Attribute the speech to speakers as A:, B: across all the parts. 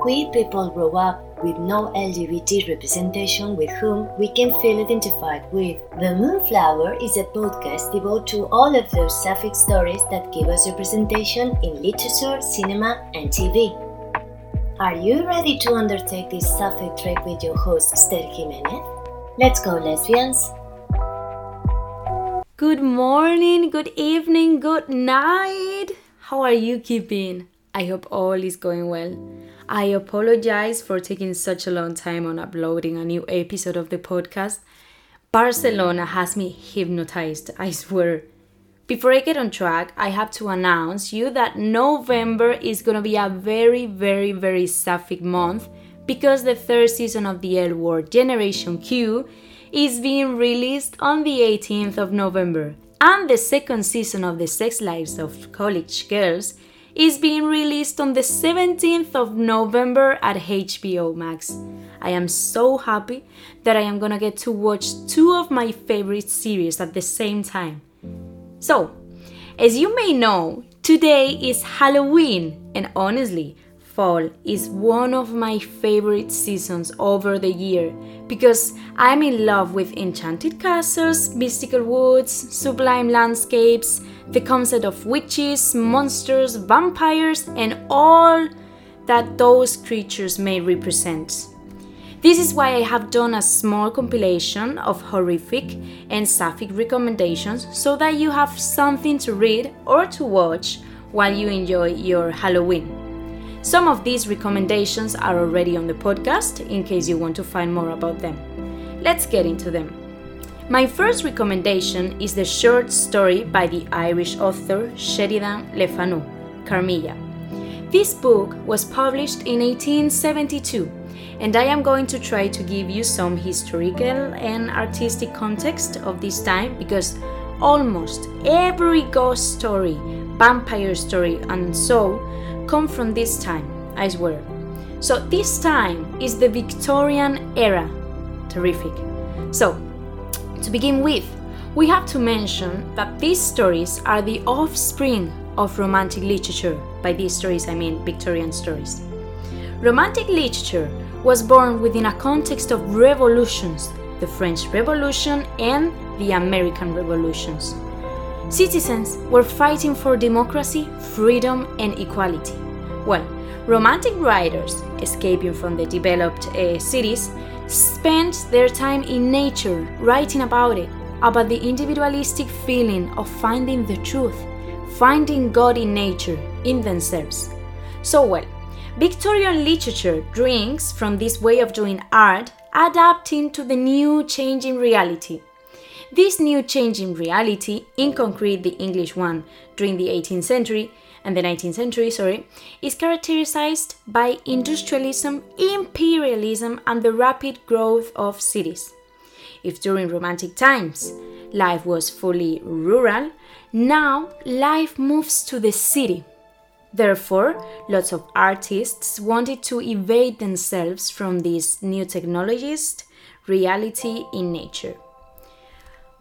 A: queer people grow up with no LGBT representation with whom we can feel identified with. The Moonflower is a podcast devoted to all of those sapphic stories that give us representation in literature, cinema, and TV. Are you ready to undertake this sapphic trek with your host, Esther Jimenez? Let's go, lesbians!
B: Good morning, good evening, good night. How are you keeping? I hope all is going well. I apologize for taking such a long time on uploading a new episode of the podcast. Barcelona has me hypnotized, I swear. Before I get on track, I have to announce you that November is going to be a very, very, very sapphic month because the third season of the L Word Generation Q is being released on the 18th of November, and the second season of The Sex Lives of College Girls is being released on the 17th of November at HBO Max. I am so happy that I am gonna get to watch two of my favorite series at the same time. So, as you may know, today is Halloween, and honestly, fall is one of my favorite seasons over the year because I'm in love with enchanted castles, mystical woods, sublime landscapes, the concept of witches, monsters, vampires, and all that those creatures may represent. This is why I have done a small compilation of horrific and sapphic recommendations so that you have something to read or to watch while you enjoy your Halloween. Some of these recommendations are already on the podcast in case you want to find more about them. Let's get into them. My first recommendation is the short story by the Irish author Sheridan Le Fanu, Carmilla. This book was published in 1872, and I am going to try to give you some historical and artistic context of this time because almost every ghost story, vampire story, and so come from this time, I swear. So, this time is the Victorian era. Terrific. So, to begin with, we have to mention that these stories are the offspring of Romantic literature. By these stories, I mean Victorian stories. Romantic literature was born within a context of revolutions the French Revolution and the American Revolutions. Citizens were fighting for democracy, freedom, and equality. Well, Romantic writers, escaping from the developed uh, cities, spent their time in nature writing about it, about the individualistic feeling of finding the truth, finding God in nature, in themselves. So, well, Victorian literature drinks from this way of doing art, adapting to the new changing reality. This new change in reality, in concrete the English one during the 18th century and the 19th century, sorry, is characterized by industrialism, imperialism, and the rapid growth of cities. If during Romantic times life was fully rural, now life moves to the city. Therefore, lots of artists wanted to evade themselves from this new technologist reality in nature.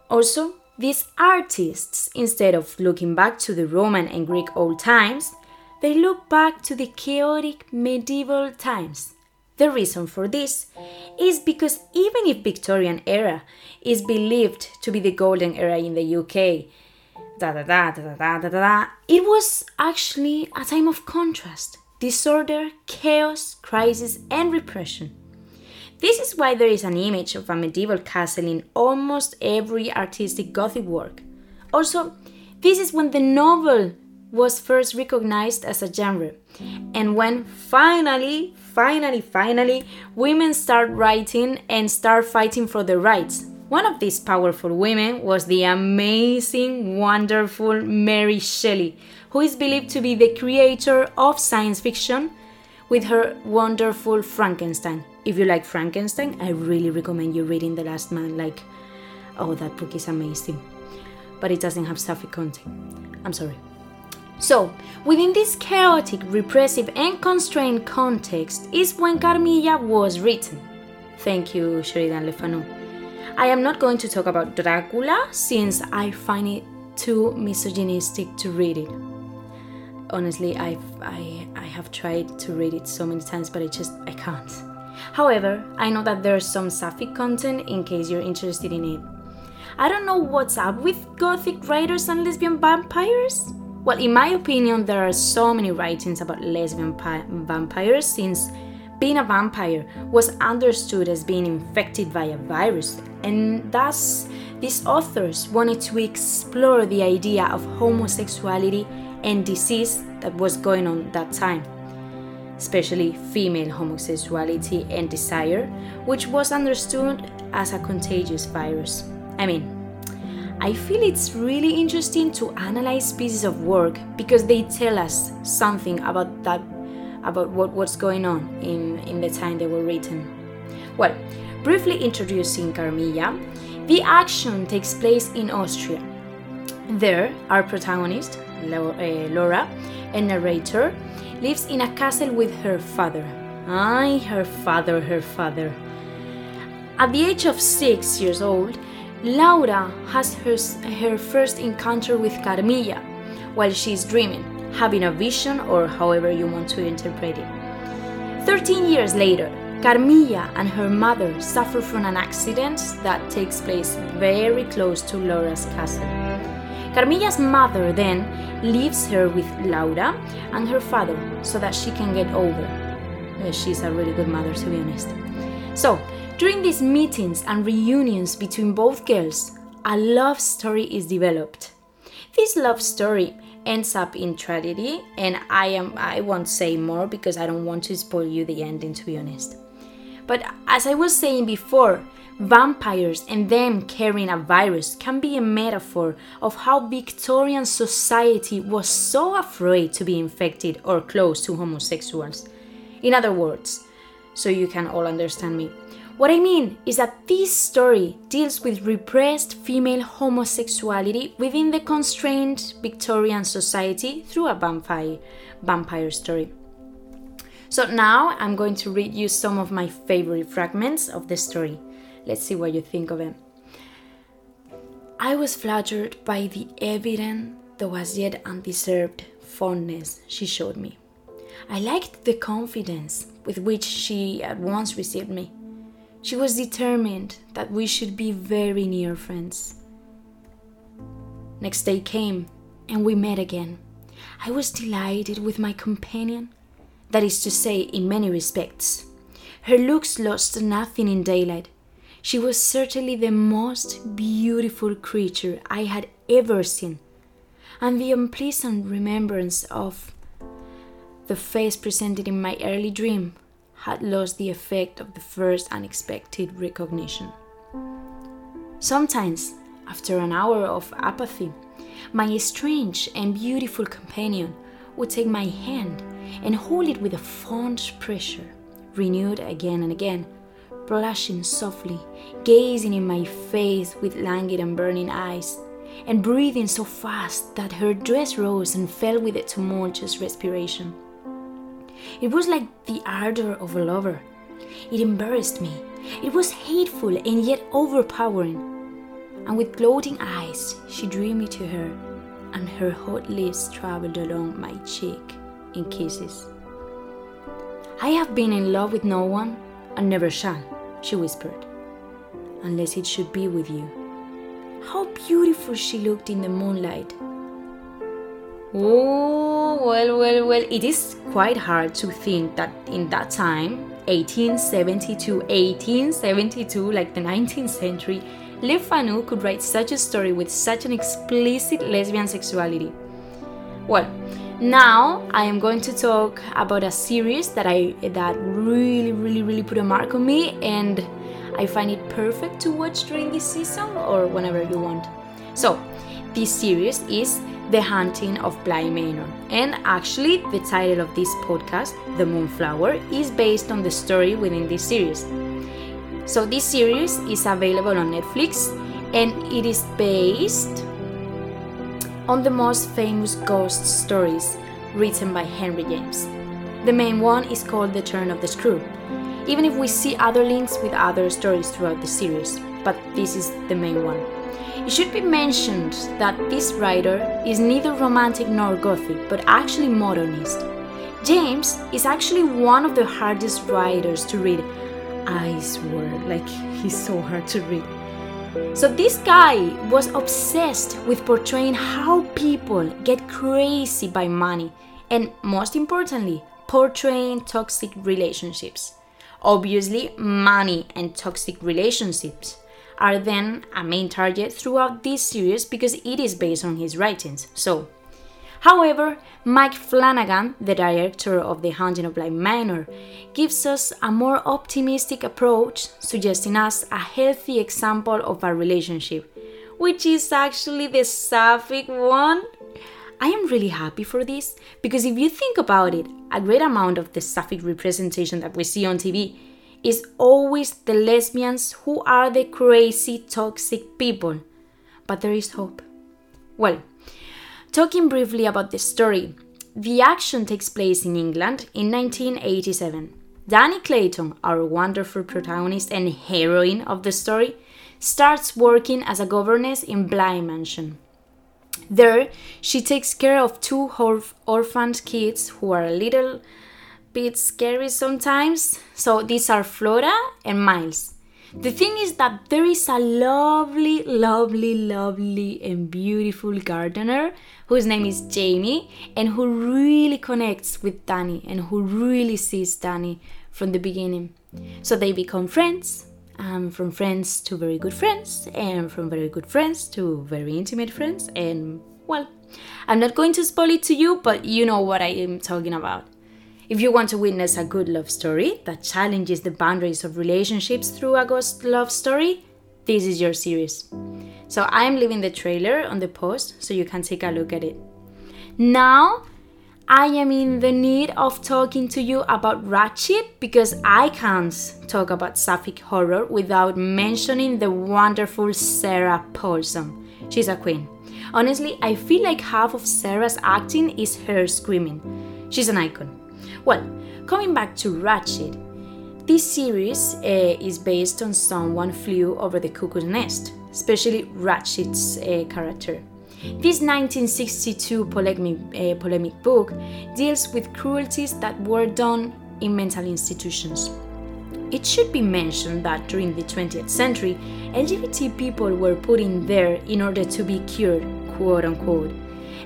B: Also, these artists, instead of looking back to the Roman and Greek old times, they look back to the chaotic medieval times. The reason for this is because even if Victorian era is believed to be the golden era in the UK, da da da da da da da, it was actually a time of contrast, disorder, chaos, crisis, and repression. This is why there is an image of a medieval castle in almost every artistic Gothic work. Also, this is when the novel was first recognized as a genre, and when finally, finally, finally, women start writing and start fighting for their rights. One of these powerful women was the amazing, wonderful Mary Shelley, who is believed to be the creator of science fiction with her wonderful Frankenstein. If you like Frankenstein, I really recommend you reading The Last Man. Like, oh, that book is amazing. But it doesn't have sapphic content. I'm sorry. So, within this chaotic, repressive, and constrained context is when Carmilla was written. Thank you, Sheridan Le Fanu. I am not going to talk about Dracula since I find it too misogynistic to read it. Honestly, I've, I, I have tried to read it so many times, but I just, I can't. However, I know that there's some sapphic content in case you're interested in it. I don't know what's up with gothic writers and lesbian vampires. Well, in my opinion, there are so many writings about lesbian pi- vampires since being a vampire was understood as being infected by a virus, and thus these authors wanted to explore the idea of homosexuality and disease that was going on that time, especially female homosexuality and desire, which was understood as a contagious virus. I mean, I feel it's really interesting to analyze pieces of work because they tell us something about that about what, what's going on in, in the time they were written. Well, briefly introducing Carmilla, the action takes place in Austria. There, our protagonist, Eh, Laura, a narrator, lives in a castle with her father. Ay, her father, her father. At the age of six years old, Laura has her, her first encounter with Carmilla while she's dreaming, having a vision, or however you want to interpret it. Thirteen years later, Carmilla and her mother suffer from an accident that takes place very close to Laura's castle. Carmilla's mother then leaves her with Laura and her father so that she can get over. Uh, she's a really good mother, to be honest. So, during these meetings and reunions between both girls, a love story is developed. This love story ends up in tragedy, and I am I won't say more because I don't want to spoil you the ending to be honest. But as I was saying before, vampires and them carrying a virus can be a metaphor of how Victorian society was so afraid to be infected or close to homosexuals. In other words, so you can all understand me. What I mean is that this story deals with repressed female homosexuality within the constrained Victorian society through a vampire, vampire story. So now I'm going to read you some of my favorite fragments of the story. Let's see what you think of it. I was flattered by the evident, though as yet undeserved, fondness she showed me. I liked the confidence with which she at once received me. She was determined that we should be very near friends. Next day came, and we met again. I was delighted with my companion, that is to say, in many respects. Her looks lost nothing in daylight. She was certainly the most beautiful creature I had ever seen, and the unpleasant remembrance of the face presented in my early dream had lost the effect of the first unexpected recognition. Sometimes, after an hour of apathy, my strange and beautiful companion would take my hand and hold it with a fond pressure, renewed again and again, blushing softly, gazing in my face with languid and burning eyes, and breathing so fast that her dress rose and fell with a tumultuous respiration. It was like the ardor of a lover. It embarrassed me. It was hateful and yet overpowering. And with gloating eyes, she drew me to her, and her hot lips traveled along my cheek in kisses. I have been in love with no one, and never shall, she whispered, unless it should be with you. How beautiful she looked in the moonlight, Oh, well, well, well, it is quite hard to think that in that time, 1872, 1872, like the 19th century, Le Fanu could write such a story with such an explicit lesbian sexuality. Well, now I am going to talk about a series that I that really, really, really put a mark on me, and I find it perfect to watch during this season or whenever you want. So, this series is the Haunting of Bly Manor. And actually, the title of this podcast, The Moonflower, is based on the story within this series. So, this series is available on Netflix and it is based on the most famous ghost stories written by Henry James. The main one is called The Turn of the Screw, even if we see other links with other stories throughout the series, but this is the main one. It should be mentioned that this writer is neither romantic nor gothic, but actually modernist. James is actually one of the hardest writers to read. I swear, like he's so hard to read. So, this guy was obsessed with portraying how people get crazy by money, and most importantly, portraying toxic relationships. Obviously, money and toxic relationships are then a main target throughout this series because it is based on his writings. So, however, Mike Flanagan, the director of The Haunting of Bly Manor, gives us a more optimistic approach, suggesting us a healthy example of a relationship, which is actually the sapphic one. I am really happy for this because if you think about it, a great amount of the sapphic representation that we see on TV is always the lesbians who are the crazy, toxic people. But there is hope. Well, talking briefly about the story, the action takes place in England in 1987. Danny Clayton, our wonderful protagonist and heroine of the story, starts working as a governess in Bly Mansion. There, she takes care of two orphaned kids who are a little bit scary sometimes. So these are Flora and Miles. The thing is that there is a lovely, lovely, lovely, and beautiful gardener whose name is Jamie and who really connects with Danny and who really sees Danny from the beginning. So they become friends, and from friends to very good friends, and from very good friends to very intimate friends, and well, I'm not going to spoil it to you, but you know what I am talking about. If you want to witness a good love story that challenges the boundaries of relationships through a ghost love story, this is your series. So I'm leaving the trailer on the post so you can take a look at it. Now, I am in the need of talking to you about Ratched because I can't talk about sapphic horror without mentioning the wonderful Sarah Paulson. She's a queen. Honestly, I feel like half of Sarah's acting is her screaming. She's an icon. Well, coming back to Ratched, this series uh, is based on Someone Flew Over the Cuckoo's Nest, especially Ratched's uh, character. This 1962 polemic, uh, polemic book deals with cruelties that were done in mental institutions. It should be mentioned that during the 20th century, LGBT people were put in there in order to be cured, quote unquote.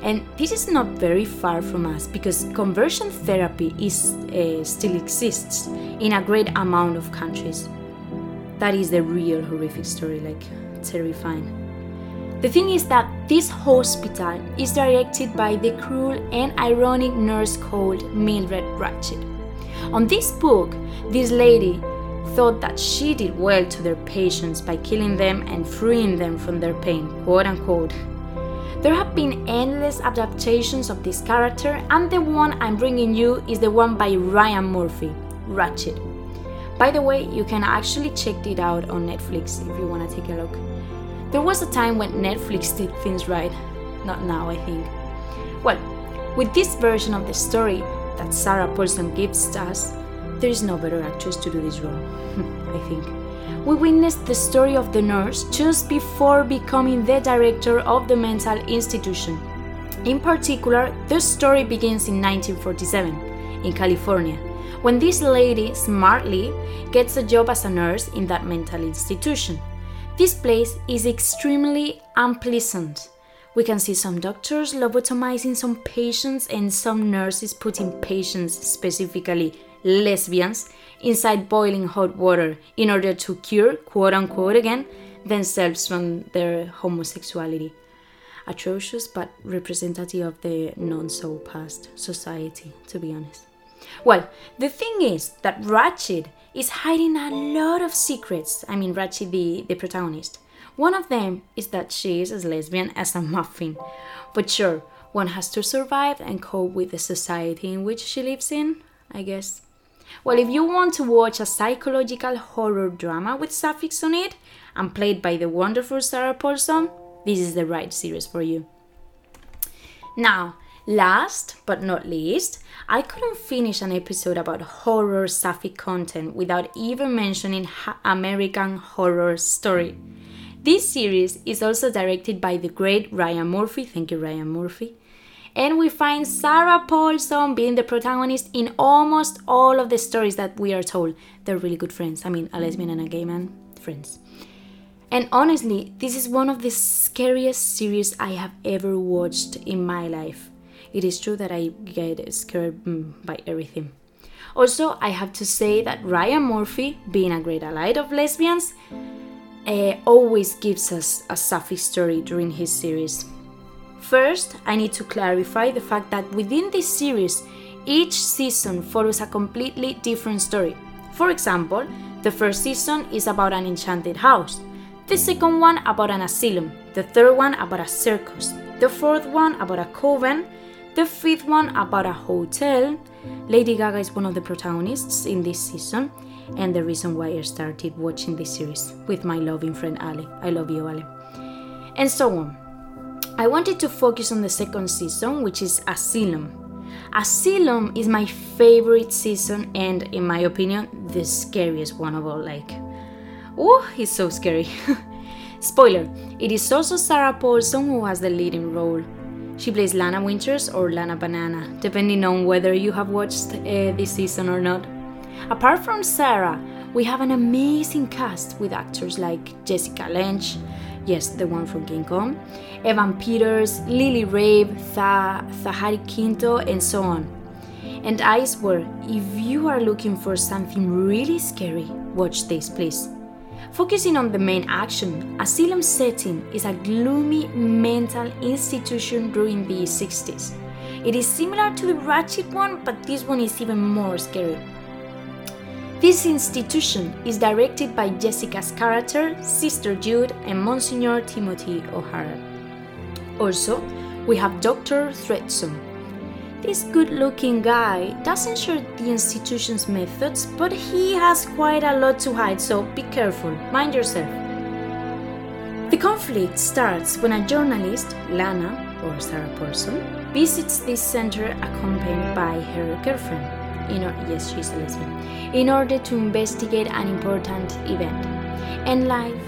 B: And this is not very far from us because conversion therapy is, uh, still exists in a great amount of countries. That is the real horrific story, like terrifying. The thing is that this hospital is directed by the cruel and ironic nurse called Mildred Ratched. On this book, this lady thought that she did well to their patients by killing them and freeing them from their pain, quote unquote. There have been endless adaptations of this character, and the one I'm bringing you is the one by Ryan Murphy, Ratched. By the way, you can actually check it out on Netflix if you want to take a look. There was a time when Netflix did things right, not now, I think. Well, with this version of the story that Sarah Paulson gives us, there is no better actress to do this role, I think we witnessed the story of the nurse just before becoming the director of the mental institution. In particular, the story begins in 1947 in California, when this lady smartly gets a job as a nurse in that mental institution. This place is extremely unpleasant. We can see some doctors lobotomizing some patients and some nurses putting patients, specifically lesbians, inside boiling hot water in order to cure, quote unquote, again, themselves from their homosexuality. Atrocious but representative of the non so past society, to be honest. Well, the thing is that Ratched is hiding a lot of secrets. I mean, Ratched, the, the protagonist. One of them is that she is as lesbian as a muffin. But sure, one has to survive and cope with the society in which she lives in, I guess. Well, if you want to watch a psychological horror drama with suffix on it and played by the wonderful Sarah Paulson, this is the right series for you. Now, last but not least, I couldn't finish an episode about horror sapphic content without even mentioning ha- American Horror Story. This series is also directed by the great Ryan Murphy. Thank you, Ryan Murphy. And we find Sarah Paulson being the protagonist in almost all of the stories that we are told. They're really good friends. I mean, a lesbian and a gay man, friends. And honestly, this is one of the scariest series I have ever watched in my life. It is true that I get scared mm, by everything. Also, I have to say that Ryan Murphy, being a great ally of lesbians, uh, always gives us a sapphic story during his series. First, I need to clarify the fact that within this series, each season follows a completely different story. For example, the first season is about an enchanted house, the second one about an asylum, the third one about a circus, the fourth one about a coven, the fifth one about a hotel. Lady Gaga is one of the protagonists in this season, and the reason why I started watching this series with my loving friend Ali. I love you, Ali. And so on. I wanted to focus on the second season, which is Asylum. Asylum is my favorite season and, in my opinion, the scariest one of all. Like, oh, it's so scary. Spoiler, it is also Sarah Paulson who has the leading role. She plays Lana Winters or Lana Banana, depending on whether you have watched uh, this season or not. Apart from Sarah, we have an amazing cast with actors like Jessica Lange, yes, the one from King Kong, Evan Peters, Lily Rabe, Tha- Zachary Quinto, and so on. And I swear, if you are looking for something really scary, watch this, please. Focusing on the main action, Asylum setting is a gloomy mental institution during the 60s. It is similar to the Ratched one, but this one is even more scary. This institution is directed by Jessica's character, Sister Jude, and Monsignor Timothy O'Hara. Also, we have Dr. Thredson. This good looking guy doesn't share the institution's methods, but he has quite a lot to hide, so be careful, mind yourself. The conflict starts when a journalist, Lana, or Sarah Paulson, visits this center accompanied by her girlfriend, in or- yes, she's a lesbian, in order to investigate an important event. In life,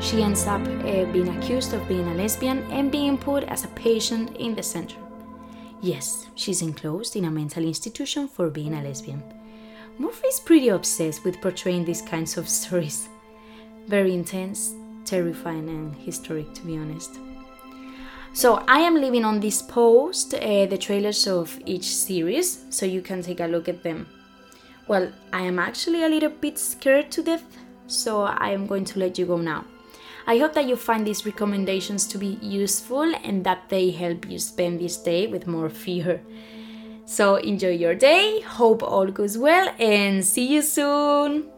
B: she ends up uh, being accused of being a lesbian and being put as a patient in the center. Yes, she's enclosed in a mental institution for being a lesbian. Murphy is pretty obsessed with portraying these kinds of stories. Very intense, terrifying, and historic, to be honest. So I am leaving on this post uh, the trailers of each series so you can take a look at them. Well, I am actually a little bit scared to death, so I am going to let you go now. I hope that you find these recommendations to be useful and that they help you spend this day with more fear. So enjoy your day, hope all goes well, and see you soon!